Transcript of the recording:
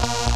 Bye.